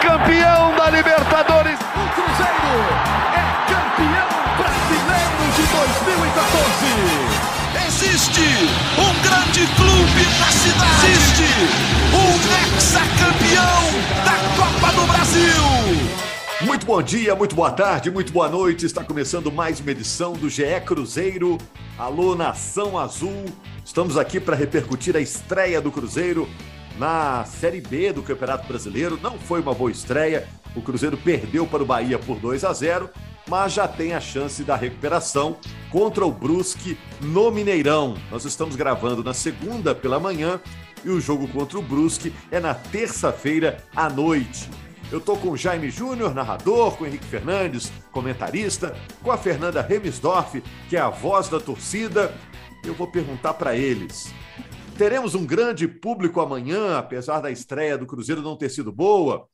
campeão da Libertadores. O Cruzeiro é campeão brasileiro de 2014. Existe um grande clube na cidade. Existe um ex-campeão da Copa do Brasil. Muito bom dia, muito boa tarde, muito boa noite. Está começando mais uma edição do GE Cruzeiro. Alô, Nação Azul. Estamos aqui para repercutir a estreia do Cruzeiro na Série B do Campeonato Brasileiro. Não foi uma boa estreia. O Cruzeiro perdeu para o Bahia por 2 a 0, mas já tem a chance da recuperação contra o Brusque no Mineirão. Nós estamos gravando na segunda pela manhã e o jogo contra o Brusque é na terça-feira à noite. Eu tô com o Jaime Júnior, narrador, com o Henrique Fernandes, comentarista, com a Fernanda Remisdorf, que é a voz da torcida. Eu vou perguntar para eles. Teremos um grande público amanhã, apesar da estreia do Cruzeiro não ter sido boa.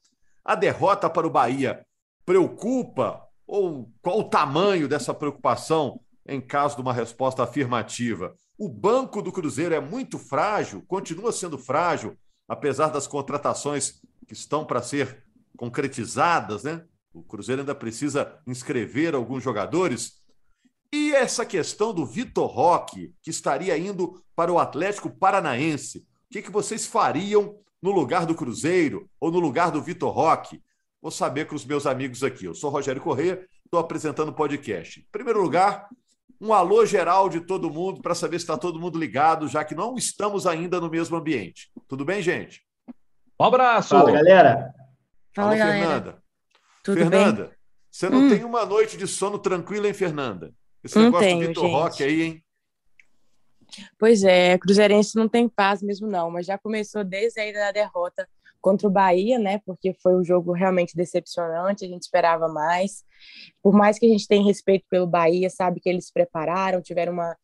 A derrota para o Bahia preocupa? Ou qual o tamanho dessa preocupação em caso de uma resposta afirmativa? O banco do Cruzeiro é muito frágil, continua sendo frágil, apesar das contratações que estão para ser concretizadas, né? O Cruzeiro ainda precisa inscrever alguns jogadores. E essa questão do Vitor Roque, que estaria indo para o Atlético Paranaense. O que, que vocês fariam no lugar do Cruzeiro ou no lugar do Vitor Roque? Vou saber com os meus amigos aqui. Eu sou Rogério Corrêa, estou apresentando o podcast. Em primeiro lugar, um alô geral de todo mundo para saber se está todo mundo ligado, já que não estamos ainda no mesmo ambiente. Tudo bem, gente? Um abraço! Fala, galera! Fala, galera. Fernanda. Tudo Fernanda, bem? você não hum. tem uma noite de sono tranquila, hein, Fernanda? Esse não negócio tenho, do Vitor Roque aí, hein? Pois é, Cruzeirense não tem paz mesmo não, mas já começou desde aí da derrota contra o Bahia, né? Porque foi um jogo realmente decepcionante, a gente esperava mais. Por mais que a gente tenha respeito pelo Bahia, sabe que eles se prepararam, tiveram uma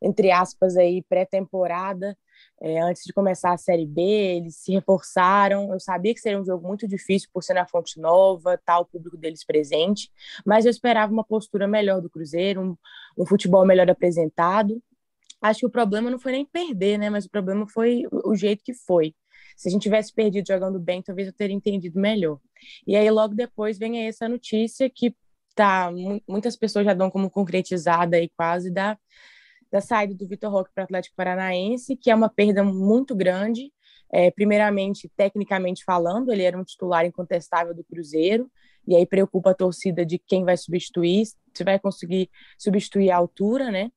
entre aspas aí pré-temporada é, antes de começar a Série B, eles se reforçaram. Eu sabia que seria um jogo muito difícil por ser na Fonte Nova, tal, o público deles presente, mas eu esperava uma postura melhor do Cruzeiro, um, um futebol melhor apresentado. Acho que o problema não foi nem perder, né? Mas o problema foi o jeito que foi. Se a gente tivesse perdido jogando bem, talvez eu teria entendido melhor. E aí, logo depois, vem essa notícia que tá, muitas pessoas já dão como concretizada aí quase da da saída do Vitor Roque para o Atlético Paranaense, que é uma perda muito grande. É, primeiramente, tecnicamente falando, ele era um titular incontestável do Cruzeiro, e aí preocupa a torcida de quem vai substituir, se vai conseguir substituir a altura, né?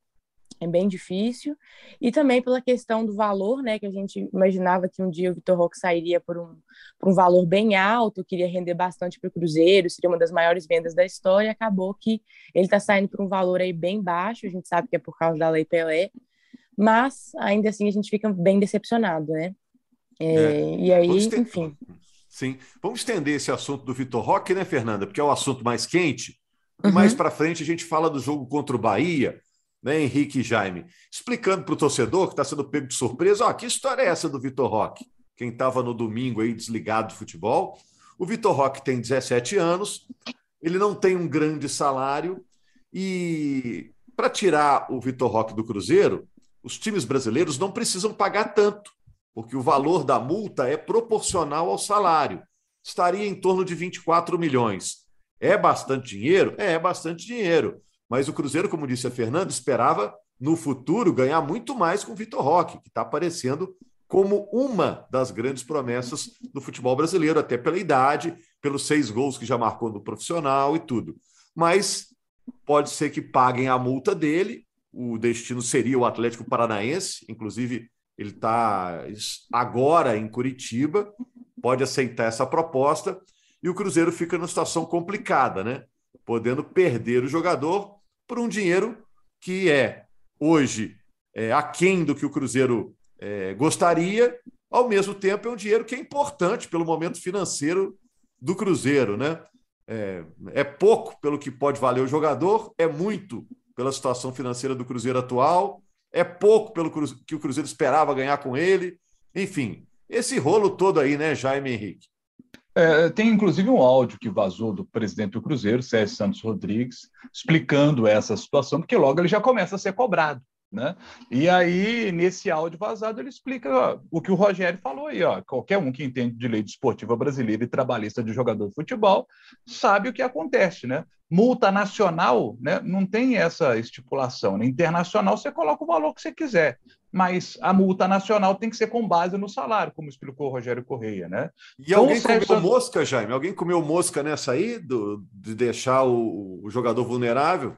É bem difícil. E também pela questão do valor, né, que a gente imaginava que um dia o Vitor Roque sairia por um, por um valor bem alto, queria render bastante para o Cruzeiro, seria uma das maiores vendas da história, acabou que ele está saindo por um valor aí bem baixo, a gente sabe que é por causa da Lei Pelé, mas ainda assim a gente fica bem decepcionado, né? É, é. E aí, enfim. Sim. Vamos estender esse assunto do Vitor Roque, né, Fernanda? Porque é o assunto mais quente. Uhum. Mais para frente a gente fala do jogo contra o Bahia né, Henrique e Jaime, explicando para o torcedor que está sendo pego de surpresa, ó, que história é essa do Vitor Roque? Quem estava no domingo aí desligado do futebol. O Vitor Roque tem 17 anos, ele não tem um grande salário e para tirar o Vitor Roque do Cruzeiro, os times brasileiros não precisam pagar tanto, porque o valor da multa é proporcional ao salário. Estaria em torno de 24 milhões. É bastante dinheiro? É, é bastante dinheiro. Mas o Cruzeiro, como disse a Fernanda, esperava no futuro ganhar muito mais com o Vitor Roque, que está aparecendo como uma das grandes promessas do futebol brasileiro, até pela idade, pelos seis gols que já marcou no profissional e tudo. Mas pode ser que paguem a multa dele, o destino seria o Atlético Paranaense, inclusive ele está agora em Curitiba, pode aceitar essa proposta, e o Cruzeiro fica numa situação complicada, né? Podendo perder o jogador por um dinheiro que é hoje é, aquém do que o Cruzeiro é, gostaria, ao mesmo tempo é um dinheiro que é importante pelo momento financeiro do Cruzeiro, né? É, é pouco pelo que pode valer o jogador, é muito pela situação financeira do Cruzeiro atual, é pouco pelo que o Cruzeiro esperava ganhar com ele. Enfim, esse rolo todo aí, né, Jaime Henrique? É, tem inclusive um áudio que vazou do presidente do Cruzeiro, Sérgio Santos Rodrigues, explicando essa situação, porque logo ele já começa a ser cobrado. Né? E aí, nesse áudio vazado, ele explica ó, o que o Rogério falou aí. Ó, qualquer um que entende de lei desportiva brasileira e trabalhista de jogador de futebol sabe o que acontece. Né? Multa nacional né, não tem essa estipulação. Né? Internacional, você coloca o valor que você quiser. Mas a multa nacional tem que ser com base no salário, como explicou o Rogério Correia. Né? E então, alguém comeu mosca, Jaime? Alguém comeu mosca nessa aí, do, de deixar o, o jogador vulnerável?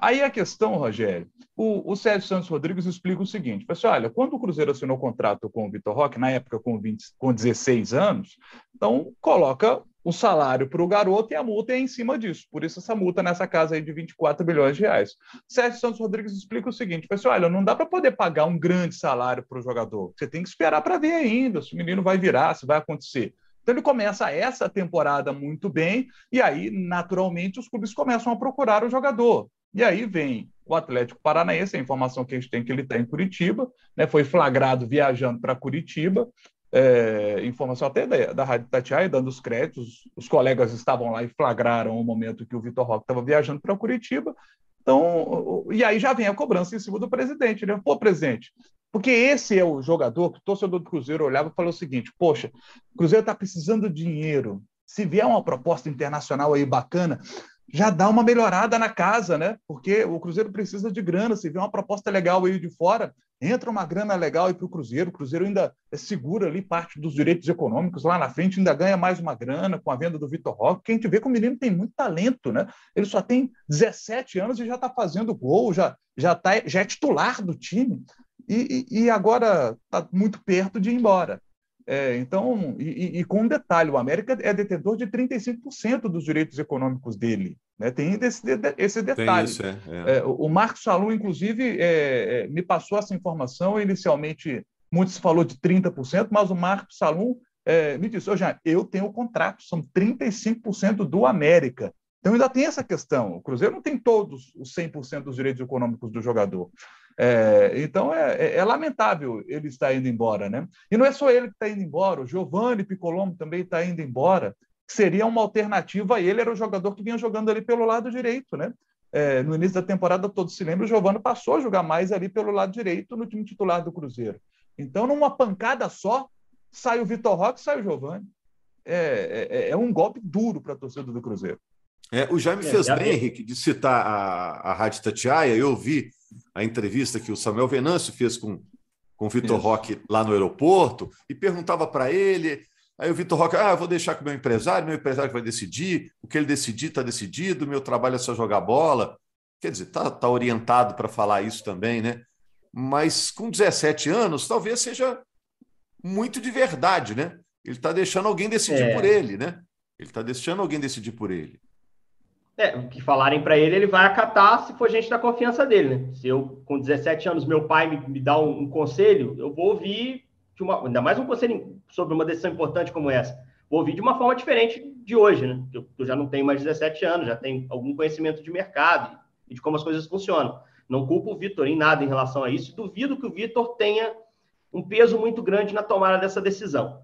Aí a questão, Rogério, o, o Sérgio Santos Rodrigues explica o seguinte: pessoal, olha, quando o Cruzeiro assinou o contrato com o Vitor Roque, na época com, 20, com 16 anos, então coloca o salário para o garoto e a multa é em cima disso. Por isso, essa multa nessa casa aí de 24 bilhões de reais. Sérgio Santos Rodrigues explica o seguinte: pessoal, olha, não dá para poder pagar um grande salário para o jogador. Você tem que esperar para ver ainda se o menino vai virar, se vai acontecer. Então ele começa essa temporada muito bem, e aí, naturalmente, os clubes começam a procurar o jogador. E aí vem o Atlético Paranaense, a informação que a gente tem que ele está em Curitiba, né, foi flagrado viajando para Curitiba, é, informação até da, da Rádio Tatiaia, dando os créditos, os colegas estavam lá e flagraram o momento que o Vitor Roque estava viajando para Curitiba, então, e aí já vem a cobrança em cima do presidente, né? Pô, presidente, porque esse é o jogador que o torcedor do Cruzeiro olhava e falou o seguinte: poxa, o Cruzeiro está precisando de dinheiro. Se vier uma proposta internacional aí bacana, já dá uma melhorada na casa, né? Porque o Cruzeiro precisa de grana. Se vê uma proposta legal aí de fora, entra uma grana legal aí para o Cruzeiro. O Cruzeiro ainda segura ali parte dos direitos econômicos lá na frente, ainda ganha mais uma grana com a venda do Vitor Roque. Quem te vê que o menino tem muito talento, né? Ele só tem 17 anos e já está fazendo gol, já, já, tá, já é titular do time. E, e, e agora está muito perto de ir embora. É, então, e, e, com um detalhe, o América é detentor de 35% dos direitos econômicos dele. Né? Tem esse, esse detalhe. Isso, é, é. é o Marcos Salum, inclusive, é, é, me passou essa informação. Inicialmente, muito se falou de 30%, mas o Marcos Salum me disse: oh, Jean, eu tenho o contrato, são 35% do América. Então, ainda tem essa questão. O Cruzeiro não tem todos os 100% dos direitos econômicos do jogador. É, então é, é, é, lamentável ele estar indo embora, né? E não é só ele que está indo embora, o Giovanni Piccolombo também está indo embora, que seria uma alternativa ele, era o jogador que vinha jogando ali pelo lado direito, né? É, no início da temporada, todos se lembram, o Giovanni passou a jogar mais ali pelo lado direito no time titular do Cruzeiro. Então, numa pancada só, sai o Vitor Roque, sai o Giovanni. É, é, é um golpe duro para a torcida do Cruzeiro. É, o Jaime fez bem, Henrique, de citar a, a Rádio Tatiaia. Eu vi a entrevista que o Samuel Venâncio fez com, com o Vitor Roque lá no aeroporto e perguntava para ele. Aí o Vitor Roque, ah, eu vou deixar com o meu empresário, meu empresário vai decidir, o que ele decidir está decidido, meu trabalho é só jogar bola. Quer dizer, está tá orientado para falar isso também, né? Mas com 17 anos, talvez seja muito de verdade, né? Ele está deixando alguém decidir é. por ele, né? Ele está deixando alguém decidir por ele. É, o que falarem para ele, ele vai acatar se for gente da confiança dele, né? Se eu, com 17 anos, meu pai me, me dá um, um, conselho, eu vou ouvir, de uma, ainda mais um conselho sobre uma decisão importante como essa, vou ouvir de uma forma diferente de hoje, né? Eu, eu já não tenho mais 17 anos, já tenho algum conhecimento de mercado e de como as coisas funcionam. Não culpo o Vitor em nada em relação a isso, duvido que o Vitor tenha um peso muito grande na tomada dessa decisão.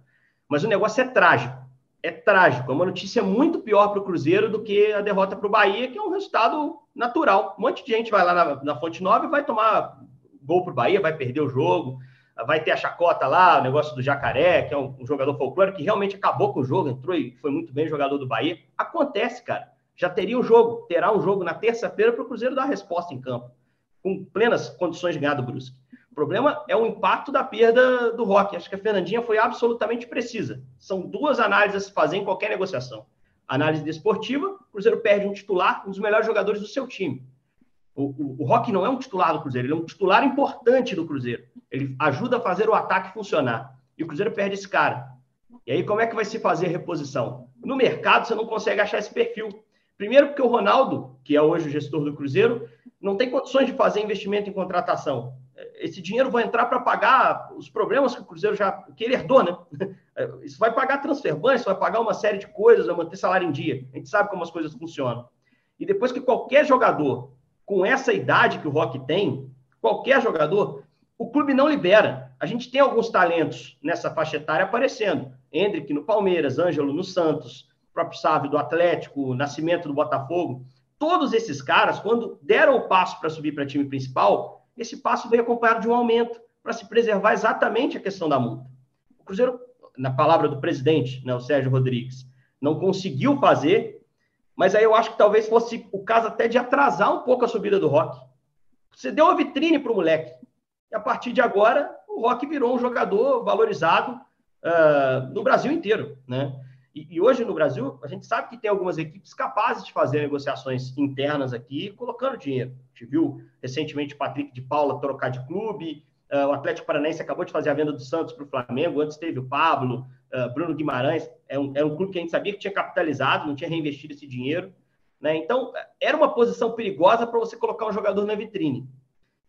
Mas o negócio é trágico é trágico. É uma notícia muito pior para o Cruzeiro do que a derrota para o Bahia, que é um resultado natural. Um monte de gente vai lá na, na Fonte Nova e vai tomar gol para o Bahia, vai perder o jogo, vai ter a chacota lá, o negócio do Jacaré, que é um, um jogador folclórico que realmente acabou com o jogo, entrou e foi muito bem jogador do Bahia. Acontece, cara. Já teria um jogo, terá um jogo na terça-feira para o Cruzeiro dar a resposta em campo, com plenas condições de ganhar do Brusque. O problema é o impacto da perda do Rock. Acho que a Fernandinha foi absolutamente precisa. São duas análises a se fazer em qualquer negociação. Análise desportiva, o Cruzeiro perde um titular, um dos melhores jogadores do seu time. O, o, o Rock não é um titular do Cruzeiro, ele é um titular importante do Cruzeiro. Ele ajuda a fazer o ataque funcionar. E o Cruzeiro perde esse cara. E aí, como é que vai se fazer a reposição? No mercado, você não consegue achar esse perfil. Primeiro, porque o Ronaldo, que é hoje o gestor do Cruzeiro, não tem condições de fazer investimento em contratação esse dinheiro vai entrar para pagar os problemas que o Cruzeiro já que ele herdou, né? Isso vai pagar transfer isso vai pagar uma série de coisas, vai manter salário em dia. A gente sabe como as coisas funcionam. E depois que qualquer jogador com essa idade que o Rock tem, qualquer jogador, o clube não libera. A gente tem alguns talentos nessa faixa etária aparecendo. Hendrick no Palmeiras, Ângelo no Santos, próprio Sávio do Atlético, Nascimento do Botafogo. Todos esses caras, quando deram o passo para subir para time principal, esse passo veio acompanhado de um aumento para se preservar exatamente a questão da multa. O Cruzeiro, na palavra do presidente, né, o Sérgio Rodrigues, não conseguiu fazer, mas aí eu acho que talvez fosse o caso até de atrasar um pouco a subida do Rock. Você deu uma vitrine para o moleque. E a partir de agora, o Rock virou um jogador valorizado uh, no Brasil inteiro. Né? E, e, hoje no Brasil, a gente sabe que tem algumas equipes capazes de fazer negociações internas aqui, colocando dinheiro. A gente viu recentemente o Patrick de Paula trocar de clube, uh, o Atlético Paranaense acabou de fazer a venda do Santos para o Flamengo, antes teve o Pablo, uh, Bruno Guimarães, é um, é um clube que a gente sabia que tinha capitalizado, não tinha reinvestido esse dinheiro. Né? Então, era uma posição perigosa para você colocar um jogador na vitrine.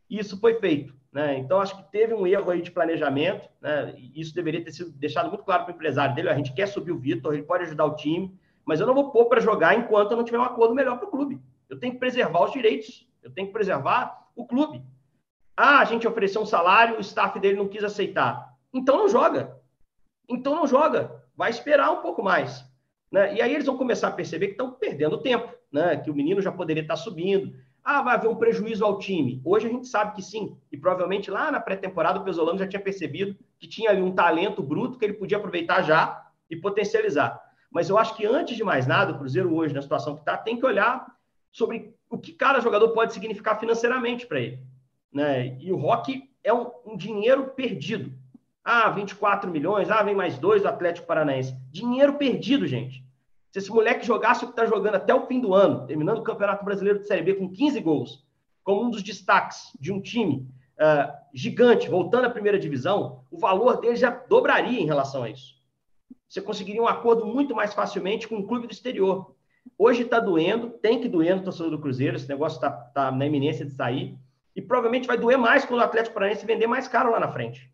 Isso foi feito. Né? Então, acho que teve um erro aí de planejamento. Né? Isso deveria ter sido deixado muito claro para o empresário dele. A gente quer subir o Vitor, ele pode ajudar o time, mas eu não vou pôr para jogar enquanto eu não tiver um acordo melhor para o clube. Eu tenho que preservar os direitos, eu tenho que preservar o clube. Ah, a gente ofereceu um salário, o staff dele não quis aceitar. Então não joga. Então não joga. Vai esperar um pouco mais. Né? E aí eles vão começar a perceber que estão perdendo tempo, né? que o menino já poderia estar subindo. Ah, vai haver um prejuízo ao time. Hoje a gente sabe que sim. E provavelmente lá na pré-temporada o Pesolano já tinha percebido que tinha ali um talento bruto que ele podia aproveitar já e potencializar. Mas eu acho que antes de mais nada, o Cruzeiro hoje, na situação que está, tem que olhar sobre o que cada jogador pode significar financeiramente para ele. Né? E o Rock é um, um dinheiro perdido. Ah, 24 milhões, ah, vem mais dois do Atlético Paranaense. Dinheiro perdido, gente. Se esse moleque jogasse o que está jogando até o fim do ano, terminando o Campeonato Brasileiro de Série B com 15 gols, como um dos destaques de um time uh, gigante, voltando à primeira divisão, o valor dele já dobraria em relação a isso. Você conseguiria um acordo muito mais facilmente com um clube do exterior. Hoje está doendo, tem que doer no torcedor do Cruzeiro, esse negócio está tá na iminência de sair, e provavelmente vai doer mais quando o Atlético Paranaense vender mais caro lá na frente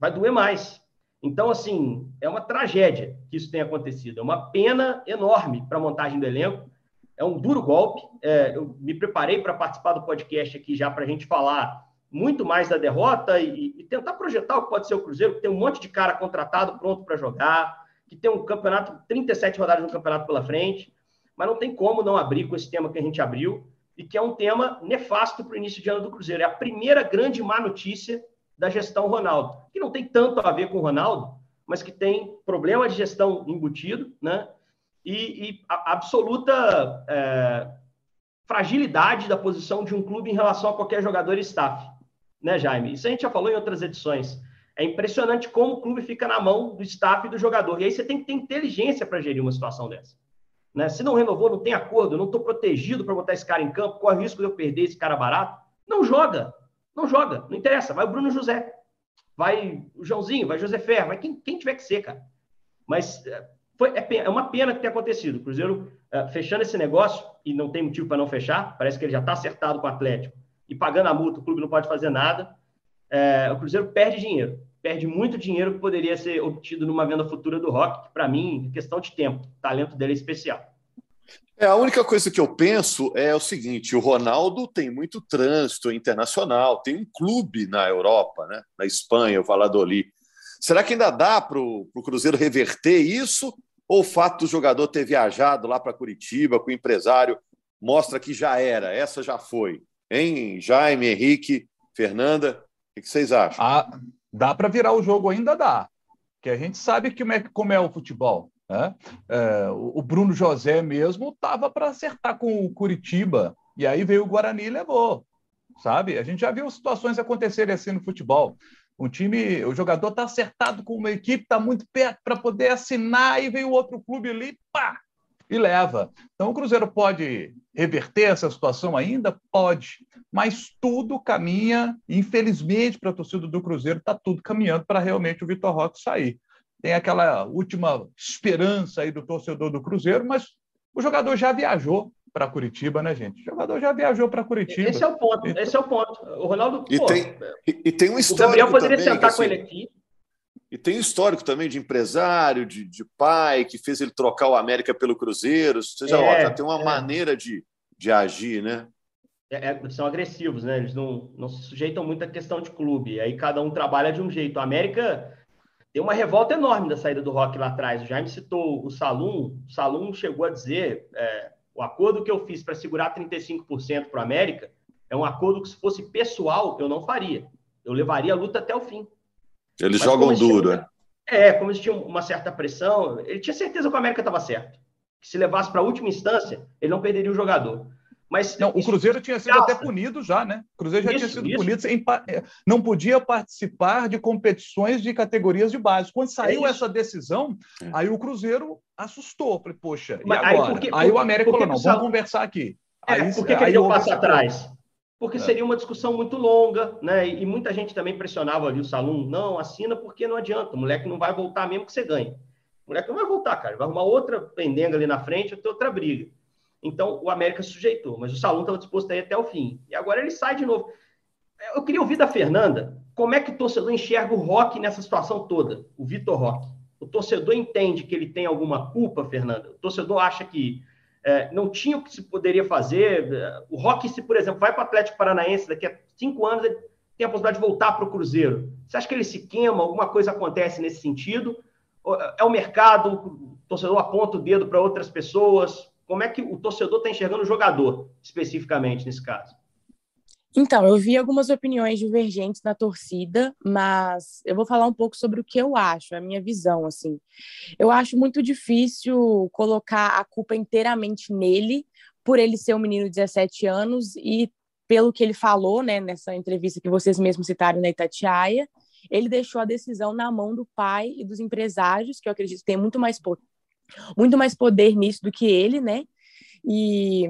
vai doer mais. Então, assim, é uma tragédia que isso tenha acontecido. É uma pena enorme para a montagem do elenco. É um duro golpe. É, eu me preparei para participar do podcast aqui já para a gente falar muito mais da derrota e, e, tentar projetar o que pode ser o Cruzeiro, que tem um monte de cara contratado pronto para jogar, que tem um campeonato, 37 rodadas no campeonato pela frente, mas não tem como não abrir com esse tema que a gente abriu e que é um tema nefasto para o início de ano do Cruzeiro. É a primeira grande má notícia da gestão Ronaldo, que não tem tanto a ver com o Ronaldo, mas que tem problema de gestão embutido, né? E, e absoluta é, fragilidade da posição de um clube em relação a qualquer jogador e staff, né, Jaime? Isso a gente já falou em outras edições. É impressionante como o clube fica na mão do staff e do jogador. E aí você tem que ter inteligência para gerir uma situação dessa. Né? Se não renovou, não tem acordo, não estou protegido para botar esse cara em campo, corre o risco de eu perder esse cara barato, não joga. Não joga, não interessa. Vai o Bruno José, vai o Joãozinho, vai o José Ferro, vai quem, quem tiver que ser, cara. Mas é, foi, é, é uma pena que tenha acontecido. O Cruzeiro é, fechando esse negócio, e não tem motivo para não fechar, parece que ele já está acertado com o Atlético, e pagando a multa, o clube não pode fazer nada. É, o Cruzeiro perde dinheiro, perde muito dinheiro que poderia ser obtido numa venda futura do Rock, que para mim é questão de tempo. O talento dele é especial. É, a única coisa que eu penso é o seguinte: o Ronaldo tem muito trânsito internacional, tem um clube na Europa, né? na Espanha, o Valladolid. Será que ainda dá para o Cruzeiro reverter isso? Ou o fato do jogador ter viajado lá para Curitiba com o empresário mostra que já era, essa já foi? Hein, Jaime, Henrique, Fernanda? O que vocês acham? Ah, dá para virar o jogo, ainda dá. Que a gente sabe que, é, como é o futebol. Né? É, o Bruno José mesmo estava para acertar com o Curitiba, e aí veio o Guarani e levou. Sabe? A gente já viu situações acontecerem assim no futebol. Um time, o jogador está acertado com uma equipe, está muito perto para poder assinar, e veio outro clube ali, pá, e leva. Então o Cruzeiro pode reverter essa situação ainda? Pode, mas tudo caminha, infelizmente, para a torcida do Cruzeiro, está tudo caminhando para realmente o Vitor Roque sair tem aquela última esperança aí do torcedor do Cruzeiro, mas o jogador já viajou para Curitiba, né, gente? O jogador já viajou para Curitiba. Esse é o ponto. Então... Esse é o ponto. O Ronaldo. E, pô, tem, e, e, tem um histórico. O Gabriel poderia também, sentar assim, com ele aqui. E tem histórico também de empresário, de, de pai, que fez ele trocar o América pelo Cruzeiro. Você já é, ó, tem uma é. maneira de, de agir, né? É, é, são agressivos, né? Eles não, não se sujeitam muito à questão de clube. Aí cada um trabalha de um jeito. A América tem uma revolta enorme da saída do rock lá atrás. O Jaime citou o Salum. O Salum chegou a dizer: é, o acordo que eu fiz para segurar 35% para o América É um acordo que, se fosse pessoal, eu não faria. Eu levaria a luta até o fim. Eles Mas jogam duro, é? É, como existia uma certa pressão, ele tinha certeza que o América estava certo. Que se levasse para a última instância, ele não perderia o jogador. Mas não, o Cruzeiro tinha sido até punido já, né? O Cruzeiro já isso, tinha sido isso. punido, em, é, não podia participar de competições de categorias de base. Quando saiu é essa decisão, é. aí o Cruzeiro assustou. Falei, poxa, Mas, e agora? Aí, porque, aí o América falou, não, vamos conversar aqui. É, aí, por que, deu passo atrás? Porque é. seria uma discussão muito longa, né? E, muita gente também pressionava ali o Salum, não, assina porque não adianta, o moleque não vai voltar mesmo que você ganhe. O moleque não vai voltar, cara, vai arrumar outra pendenga ali na frente, vai ter outra briga. Então, o América sujeitou, mas o Salum estava disposto a ir até o fim. E agora ele sai de novo. Eu queria ouvir da Fernanda como é que o torcedor enxerga o Rock nessa situação toda, o Vitor Roque. O torcedor entende que ele tem alguma culpa, Fernanda? O torcedor acha que é, não tinha o que se poderia fazer. O Rock, se, por exemplo, vai para o Atlético Paranaense daqui a cinco anos, ele tem a possibilidade de voltar para o Cruzeiro. Você acha que ele se queima? Alguma coisa acontece nesse sentido? É o mercado? O torcedor aponta o dedo para outras pessoas? Como é que o torcedor está enxergando o jogador, especificamente, nesse caso? Então, eu vi algumas opiniões divergentes na torcida, mas eu vou falar um pouco sobre o que eu acho, a minha visão, assim. Eu acho muito difícil colocar a culpa inteiramente nele, por ele ser um menino de 17 anos e pelo que ele falou, né, nessa entrevista que vocês mesmos citaram na Itatiaia, ele deixou a decisão na mão do pai e dos empresários, que eu acredito que tem muito mais muito mais poder nisso do que ele, né? E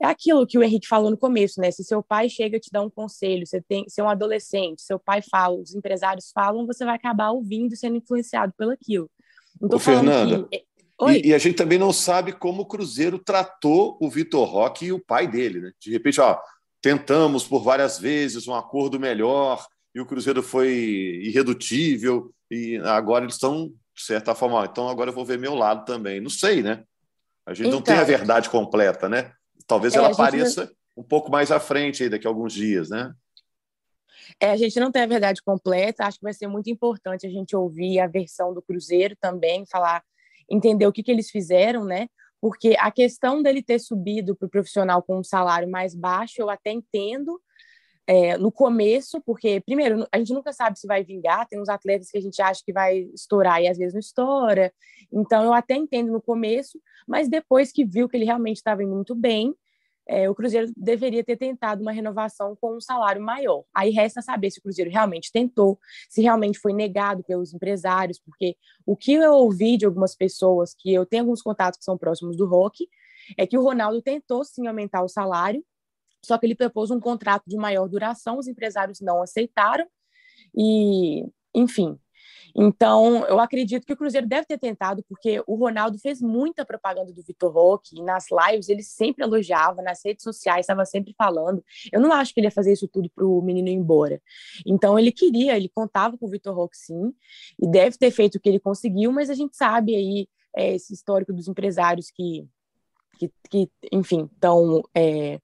é aquilo que o Henrique falou no começo, né? Se seu pai chega e te dá um conselho, você tem, você é um adolescente, seu pai fala, os empresários falam, você vai acabar ouvindo e sendo influenciado pelaquilo. Ô, Fernanda, que... e, e, a gente também não sabe como o Cruzeiro tratou o Vitor Roque e o pai dele, né? De repente, ó, tentamos por várias vezes um acordo melhor e o Cruzeiro foi irredutível e agora eles estão de certa forma, então agora eu vou ver meu lado também. Não sei, né? A gente então, não tem a então. verdade completa, né? Talvez é, ela apareça não... um pouco mais à frente aí daqui a alguns dias, né? É, a gente não tem a verdade completa, acho que vai ser muito importante a gente ouvir a versão do Cruzeiro também, falar, entender o que, que eles fizeram, né? Porque a questão dele ter subido para o profissional com um salário mais baixo, eu até entendo, é, no começo, porque, primeiro, a gente nunca sabe se vai vingar, tem uns atletas que a gente acha que vai estourar e às vezes não estoura, então eu até entendo no começo, mas depois que viu que ele realmente estava indo muito bem, é, o Cruzeiro deveria ter tentado uma renovação com um salário maior. Aí resta saber se o Cruzeiro realmente tentou, se realmente foi negado pelos empresários, porque o que eu ouvi de algumas pessoas, que eu tenho alguns contatos que são próximos do Rock, é que o Ronaldo tentou sim aumentar o salário, só que ele propôs um contrato de maior duração, os empresários não aceitaram, e, enfim. Então, eu acredito que o Cruzeiro deve ter tentado, porque o Ronaldo fez muita propaganda do Vitor Roque, nas lives ele sempre elogiava, nas redes sociais estava sempre falando. Eu não acho que ele ia fazer isso tudo para o menino ir embora. Então, ele queria, ele contava com o Vitor Roque, sim, e deve ter feito o que ele conseguiu, mas a gente sabe aí é, esse histórico dos empresários que que, que enfim, estão é,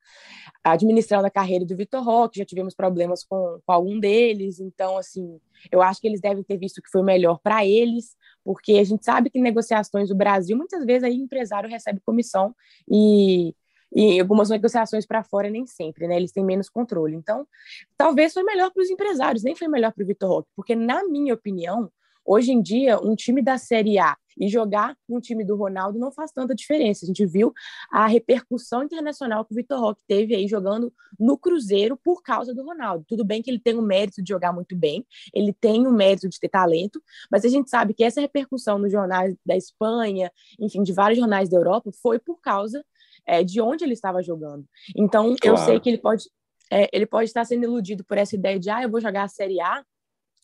administrando a carreira do Vitor Roque, já tivemos problemas com, com algum deles, então, assim, eu acho que eles devem ter visto que foi melhor para eles, porque a gente sabe que negociações do Brasil, muitas vezes aí o empresário recebe comissão e, e algumas negociações para fora nem sempre, né? Eles têm menos controle. Então, talvez foi melhor para os empresários, nem foi melhor para o Vitor Roque, porque, na minha opinião, Hoje em dia, um time da Série A e jogar um time do Ronaldo não faz tanta diferença. A gente viu a repercussão internacional que o Vitor Roque teve aí jogando no Cruzeiro por causa do Ronaldo. Tudo bem que ele tem o mérito de jogar muito bem, ele tem o mérito de ter talento, mas a gente sabe que essa repercussão nos jornais da Espanha, enfim, de vários jornais da Europa, foi por causa é, de onde ele estava jogando. Então, claro. eu sei que ele pode, é, ele pode estar sendo iludido por essa ideia de, ah, eu vou jogar a Série A,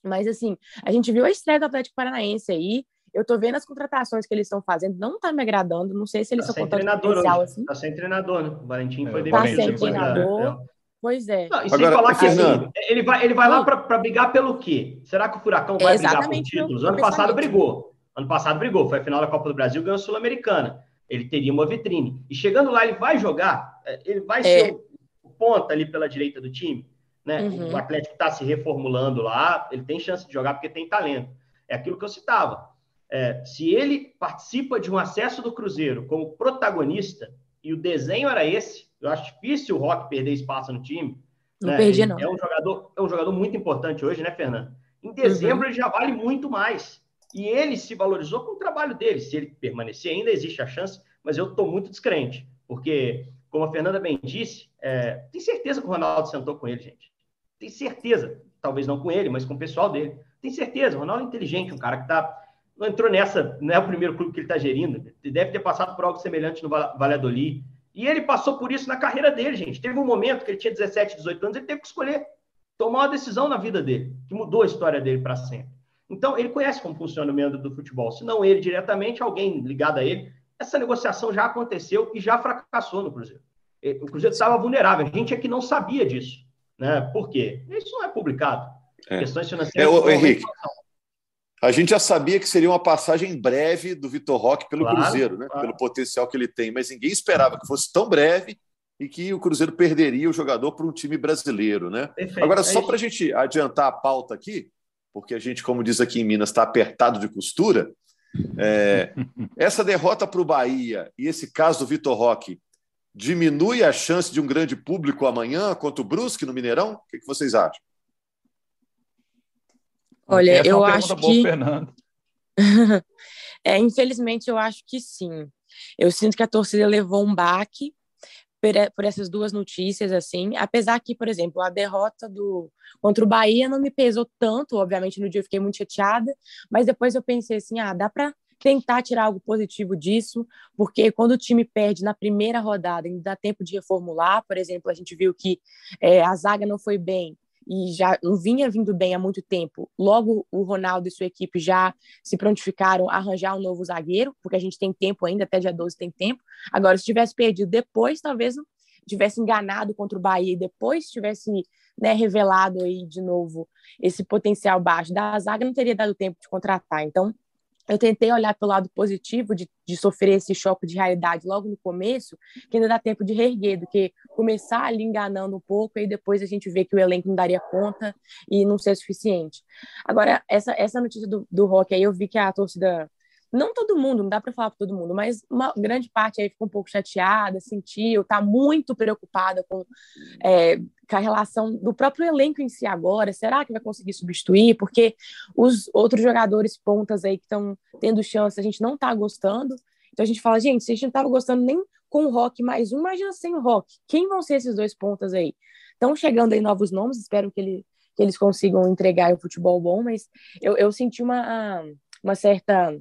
mas, assim, a gente viu a estreia do Atlético Paranaense aí. Eu tô vendo as contratações que eles estão fazendo, não tá me agradando. Não sei se eles tá são contratados potencial, assim. Tá sem treinador, né? O Valentim foi demitido. Tá sem treinador. É. Pois é. Não, e sem Agora, falar que assim, ele vai, ele vai lá para brigar pelo quê? Será que o Furacão vai brigar por títulos? Ano passado brigou. Ano passado brigou. Foi a final da Copa do Brasil, ganhou a Sul-Americana. Ele teria uma vitrine. E chegando lá, ele vai jogar, é, ele vai é. ser o ponta ali pela direita do time. Né? Uhum. O Atlético está se reformulando lá, ele tem chance de jogar porque tem talento. É aquilo que eu citava. É, se ele participa de um acesso do Cruzeiro como protagonista, e o desenho era esse. Eu acho difícil o Rock perder espaço no time. Não né? perdi, não. É um, jogador, é um jogador muito importante hoje, né, Fernando? Em dezembro uhum. ele já vale muito mais. E ele se valorizou com o trabalho dele. Se ele permanecer, ainda existe a chance, mas eu estou muito descrente, porque, como a Fernanda bem disse, é, tem certeza que o Ronaldo sentou com ele, gente. Tem certeza. Talvez não com ele, mas com o pessoal dele. Tem certeza. O Ronaldo é inteligente, um cara que tá, não entrou nessa, não é o primeiro clube que ele está gerindo. Deve ter passado por algo semelhante no Valladolid. E ele passou por isso na carreira dele, gente. Teve um momento que ele tinha 17, 18 anos, ele teve que escolher tomar uma decisão na vida dele, que mudou a história dele para sempre. Então, ele conhece como funciona o meio do futebol. Se não ele diretamente, alguém ligado a ele. Essa negociação já aconteceu e já fracassou no Cruzeiro. O Cruzeiro estava vulnerável. A gente é que não sabia disso. Né? Por quê? Isso não é publicado. É. Questões financeiras. É, o, Henrique, a gente já sabia que seria uma passagem breve do Vitor Roque pelo claro, Cruzeiro, né? Claro. pelo potencial que ele tem, mas ninguém esperava que fosse tão breve e que o Cruzeiro perderia o jogador para um time brasileiro. Né? Perfeito. Agora, só é para a gente adiantar a pauta aqui, porque a gente, como diz aqui em Minas, está apertado de costura. É, essa derrota para o Bahia e esse caso do Vitor Roque diminui a chance de um grande público amanhã contra o Brusque no Mineirão? O que, que vocês acham? Olha, é eu acho que. Fernando. é, infelizmente, eu acho que sim. Eu sinto que a torcida levou um baque por essas duas notícias, assim, apesar que, por exemplo, a derrota do contra o Bahia não me pesou tanto, obviamente no dia eu fiquei muito chateada, mas depois eu pensei assim, ah, dá para tentar tirar algo positivo disso, porque quando o time perde na primeira rodada, ainda dá tempo de reformular, por exemplo, a gente viu que é, a zaga não foi bem, e já não vinha vindo bem há muito tempo. Logo, o Ronaldo e sua equipe já se prontificaram a arranjar um novo zagueiro, porque a gente tem tempo ainda, até dia 12 tem tempo. Agora, se tivesse perdido depois, talvez tivesse enganado contra o Bahia e depois tivesse né, revelado aí de novo esse potencial baixo da zaga, não teria dado tempo de contratar. Então, eu tentei olhar pelo lado positivo de, de, sofrer esse choque de realidade logo no começo, que ainda dá tempo de reerguer, do que começar ali enganando um pouco e depois a gente vê que o elenco não daria conta e não ser suficiente. Agora, essa, essa notícia do, do Rock aí, eu vi que a torcida não todo mundo, não dá para falar para todo mundo, mas uma grande parte aí ficou um pouco chateada, sentiu, está muito preocupada com, é, com a relação do próprio elenco em si agora. Será que vai conseguir substituir? Porque os outros jogadores pontas aí que estão tendo chance, a gente não está gostando. Então a gente fala, gente, se a gente não estava gostando nem com o Rock mais um, imagina sem o Rock. Quem vão ser esses dois pontas aí? Estão chegando aí novos nomes, espero que, ele, que eles consigam entregar o futebol bom, mas eu, eu senti uma, uma certa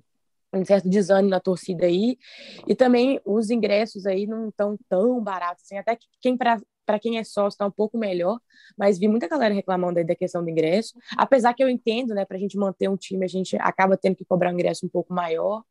um certo desânimo na torcida aí, e também os ingressos aí não estão tão baratos, assim, até que quem para quem é sócio está um pouco melhor, mas vi muita galera reclamando aí da questão do ingresso, apesar que eu entendo, né, para a gente manter um time, a gente acaba tendo que cobrar um ingresso um pouco maior,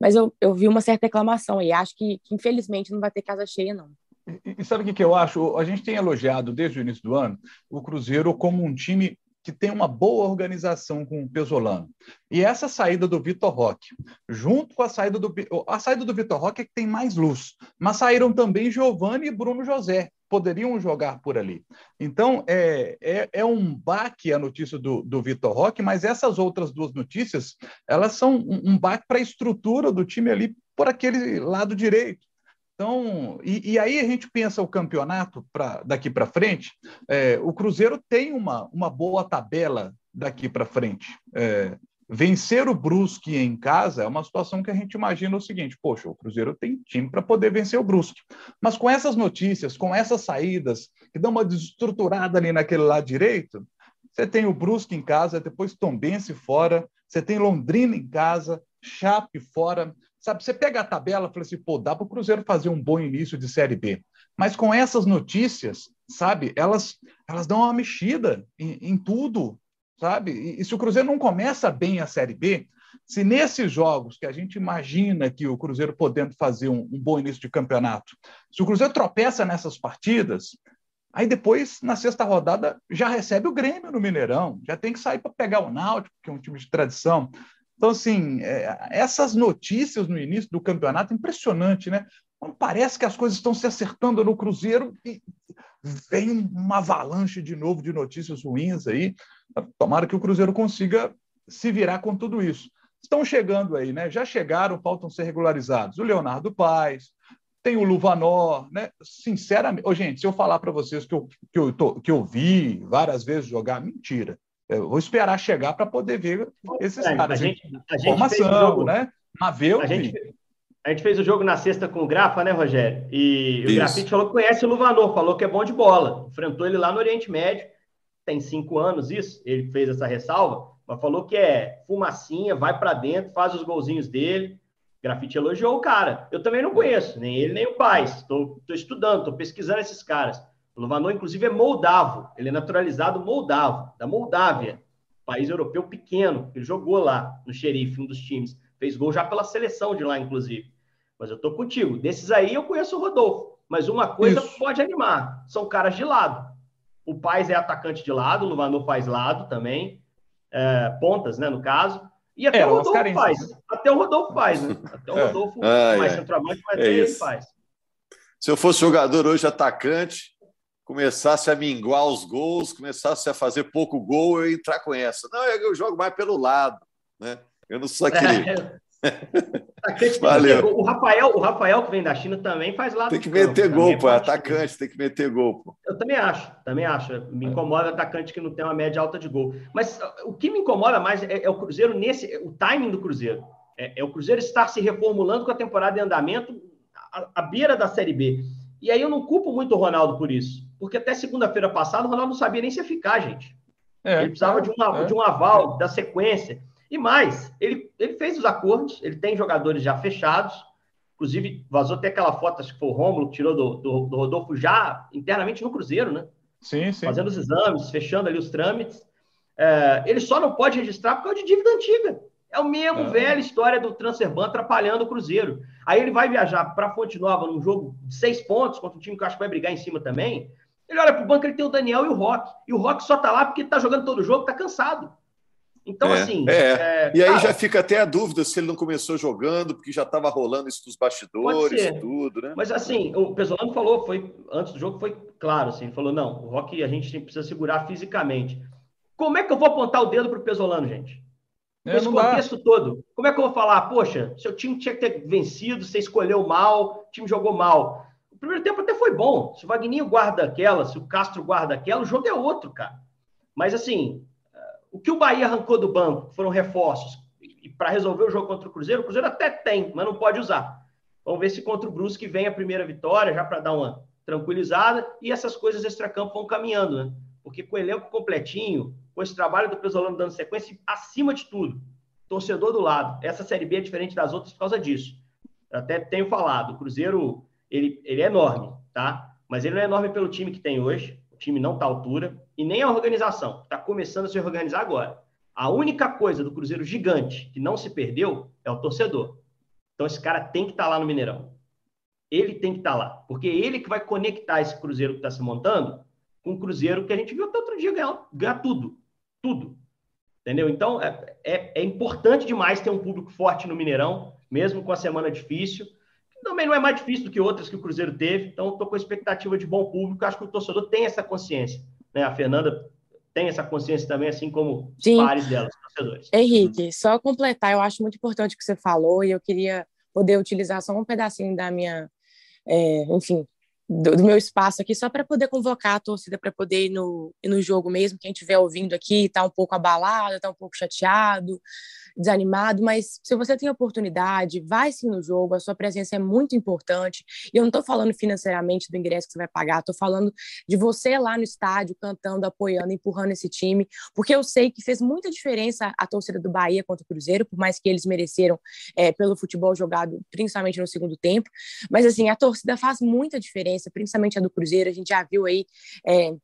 mas eu, eu vi uma certa reclamação aí, acho que, que infelizmente não vai ter casa cheia, não. E, e sabe o que, que eu acho? A gente tem elogiado desde o início do ano o Cruzeiro como um time que tem uma boa organização com o Pesolano. E essa saída do Vitor Roque, junto com a saída do a saída do Vitor Roque é que tem mais luz, mas saíram também Giovani e Bruno José, poderiam jogar por ali. Então, é, é, é um baque a notícia do, do Vitor Roque, mas essas outras duas notícias, elas são um, um baque para a estrutura do time ali por aquele lado direito. Então, e, e, aí a gente pensa o campeonato pra, daqui para frente. É, o Cruzeiro tem uma, uma boa tabela daqui para frente. É, vencer o Brusque em casa é uma situação que a gente imagina o seguinte: poxa, o Cruzeiro tem time para poder vencer o Brusque. Mas com essas notícias, com essas saídas, que dão uma desestruturada ali naquele lado direito, você tem o Brusque em casa, depois Tombense fora, você tem Londrina em casa, Chape fora. Sabe, você pega a tabela e fala assim, pô, dá para o Cruzeiro fazer um bom início de Série B. Mas com essas notícias, sabe, elas, elas dão uma mexida em, em tudo, sabe? E, e, se o Cruzeiro não começa bem a Série B, se nesses jogos que a gente imagina que o Cruzeiro podendo fazer um, um bom início de campeonato, se o Cruzeiro tropeça nessas partidas, aí depois, na sexta rodada, já recebe o Grêmio no Mineirão, já tem que sair para pegar o Náutico, que é um time de tradição. Então, assim, é, essas notícias no início do campeonato, impressionante, né? Quando parece que as coisas estão se acertando no Cruzeiro e vem uma avalanche de novo de notícias ruins aí. Tomara que o Cruzeiro consiga se virar com tudo isso. Estão chegando aí, né? Já chegaram, faltam ser regularizados. O Leonardo Paes, tem o Luvanor, né? Sinceramente, oh, gente, se eu falar para vocês que eu, que, eu tô, que eu vi várias vezes jogar, mentira. Eu vou esperar chegar para poder ver esses é, caras. A gente, a gente Formação, jogo, né? Mas ver, a gente, a gente fez o jogo na sexta com o Grafa, né, Rogério? E Isso. o Grafite falou que conhece o Luvanor, falou que é bom de bola. Enfrentou ele lá no Oriente Médio, tem cinco anos isso, ele fez essa ressalva, mas falou que é fumacinha, vai para dentro, faz os golzinhos dele. O Grafite elogiou o cara. Eu também não conheço, nem ele, nem o pai. Estou estudando, estou pesquisando esses caras. O Luvanor, inclusive, é moldavo. Ele é naturalizado moldavo, da Moldávia, país europeu pequeno. Ele jogou lá no xerife, um dos times. Fez gol já pela seleção de lá, inclusive. Mas eu tô contigo. Desses aí eu conheço o Rodolfo. Mas uma coisa Isso. pode animar: são caras de lado. O Paz é atacante de lado, o Luvanor faz lado também. É, pontas, né, no caso. E até é, o Rodolfo faz. Até o Rodolfo faz, né? Até o é. Rodolfo ah, mais é. centroavante, mas é ele faz. Se eu fosse jogador hoje atacante, começasse a minguar os gols, começasse a fazer pouco gol, eu ia entrar com essa. Não, eu jogo mais pelo lado, né? Eu não sou aquele. É. Valeu. O Rafael, o Rafael que vem da China também faz lá. Tem que meter campo, gol, pô. É atacante, tem que meter gol, pô. Eu também acho, também acho. Me incomoda atacante que não tem uma média alta de gol. Mas uh, o que me incomoda mais é, é o Cruzeiro nesse, o timing do Cruzeiro. É, é, o Cruzeiro estar se reformulando com a temporada em andamento à, à beira da Série B. E aí eu não culpo muito o Ronaldo por isso, porque até segunda-feira passada o Ronaldo não sabia nem se ficar, gente. É, ele precisava de, uma, é. de um aval da sequência. E mais, ele, ele fez os acordos, ele tem jogadores já fechados, inclusive vazou até aquela foto, acho que foi o Rômulo que tirou do, do, do, Rodolfo já internamente no Cruzeiro, né? Sim, sim. Fazendo os exames, fechando ali os trâmites. É, ele só não pode registrar por causa de dívida antiga. É o mesmo é. velha história do Transferban atrapalhando o Cruzeiro. Aí ele vai viajar para Fonte Nova num jogo de seis pontos, contra um time que eu acho que vai brigar em cima também. Ele olha para o banco, ele tem o Daniel e o Rock. E o Rock só tá lá porque tá jogando todo jogo, tá cansado. Então, é, assim. É. É, e aí já fica até a dúvida se ele não começou jogando, porque já estava rolando isso dos bastidores e tudo, né? Mas assim, o Pesolano falou, foi antes do jogo, foi claro, assim, ele falou: não, o Rock a gente precisa segurar fisicamente. Como é que eu vou apontar o dedo para o Pesolano, gente? É, Nesse contexto dá. todo, como é que eu vou falar, poxa, seu time tinha que ter vencido, você escolheu mal, o time jogou mal. Primeiro tempo até foi bom. Se o Vagninho guarda aquela, se o Castro guarda aquela, o jogo é outro, cara. Mas assim, o que o Bahia arrancou do banco foram reforços. E para resolver o jogo contra o Cruzeiro, o Cruzeiro até tem, mas não pode usar. Vamos ver se contra o Brusque vem a primeira vitória, já para dar uma tranquilizada, e essas coisas extra-campo vão caminhando, né? Porque com o elenco completinho, com esse trabalho do Pesolano dando sequência, acima de tudo, torcedor do lado. Essa Série B é diferente das outras por causa disso. Eu até tenho falado, o Cruzeiro, ele, ele é enorme, tá? Mas ele não é enorme pelo time que tem hoje, time não está à altura, e nem a organização, está começando a se organizar agora. A única coisa do Cruzeiro gigante que não se perdeu é o torcedor. Então esse cara tem que estar tá lá no Mineirão. Ele tem que estar tá lá, porque é ele que vai conectar esse Cruzeiro que está se montando com o Cruzeiro que a gente viu até outro dia ganhar, ganhar tudo. Tudo. Entendeu? Então, é, é, é importante demais ter um público forte no Mineirão, mesmo com a semana difícil também não é mais difícil do que outras que o Cruzeiro teve, então estou com expectativa de bom público. Acho que o torcedor tem essa consciência. Né? A Fernanda tem essa consciência também, assim como Sim. os pares dela, os torcedores. Henrique, só completar, eu acho muito importante o que você falou e eu queria poder utilizar só um pedacinho da minha, é, enfim, do, do, meu espaço aqui, só para poder convocar a torcida para poder ir no, ir no jogo mesmo. Quem estiver ouvindo aqui está um pouco abalado, está um pouco chateado, desanimado, mas se você tem oportunidade, vai sim no jogo, a sua presença é muito importante. E eu não estou falando financeiramente do ingresso que você vai pagar, estou falando de você lá no estádio, cantando, apoiando, empurrando esse time, porque eu sei que fez muita diferença a torcida do Bahia contra o Cruzeiro, por mais que eles mereceram é, pelo futebol jogado, principalmente no segundo tempo. Mas assim, a torcida faz muita diferença, principalmente a do Cruzeiro, a gente já viu aí. É,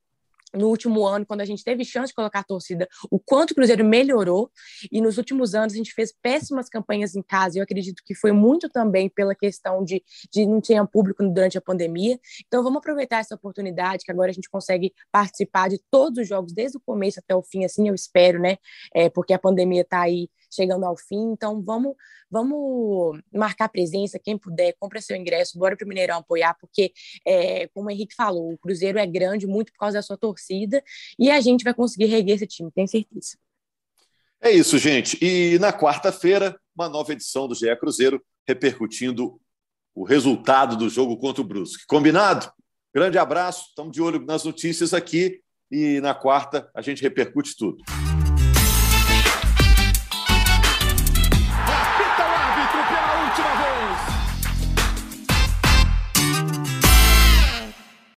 no último ano, quando a gente teve chance de colocar a torcida, o quanto o Cruzeiro melhorou. E nos últimos anos a gente fez péssimas campanhas em casa. Eu acredito que foi muito também pela questão de, de não ter público durante a pandemia. Então vamos aproveitar essa oportunidade que agora a gente consegue participar de todos os jogos, desde o começo até o fim, assim eu espero, né? É, porque a pandemia está aí chegando ao fim. Então, vamos, vamos marcar presença, quem puder, compra seu ingresso, bora para o Mineirão apoiar, porque, é, como o Henrique falou, o Cruzeiro é grande muito por causa da sua torcida e a gente vai conseguir reguer esse time, tenho certeza. É isso, gente. E na quarta-feira, uma nova edição do GE Cruzeiro, repercutindo o resultado do jogo contra o Brusque. Combinado? Grande abraço, estamos de olho nas notícias aqui e na quarta a gente repercute tudo.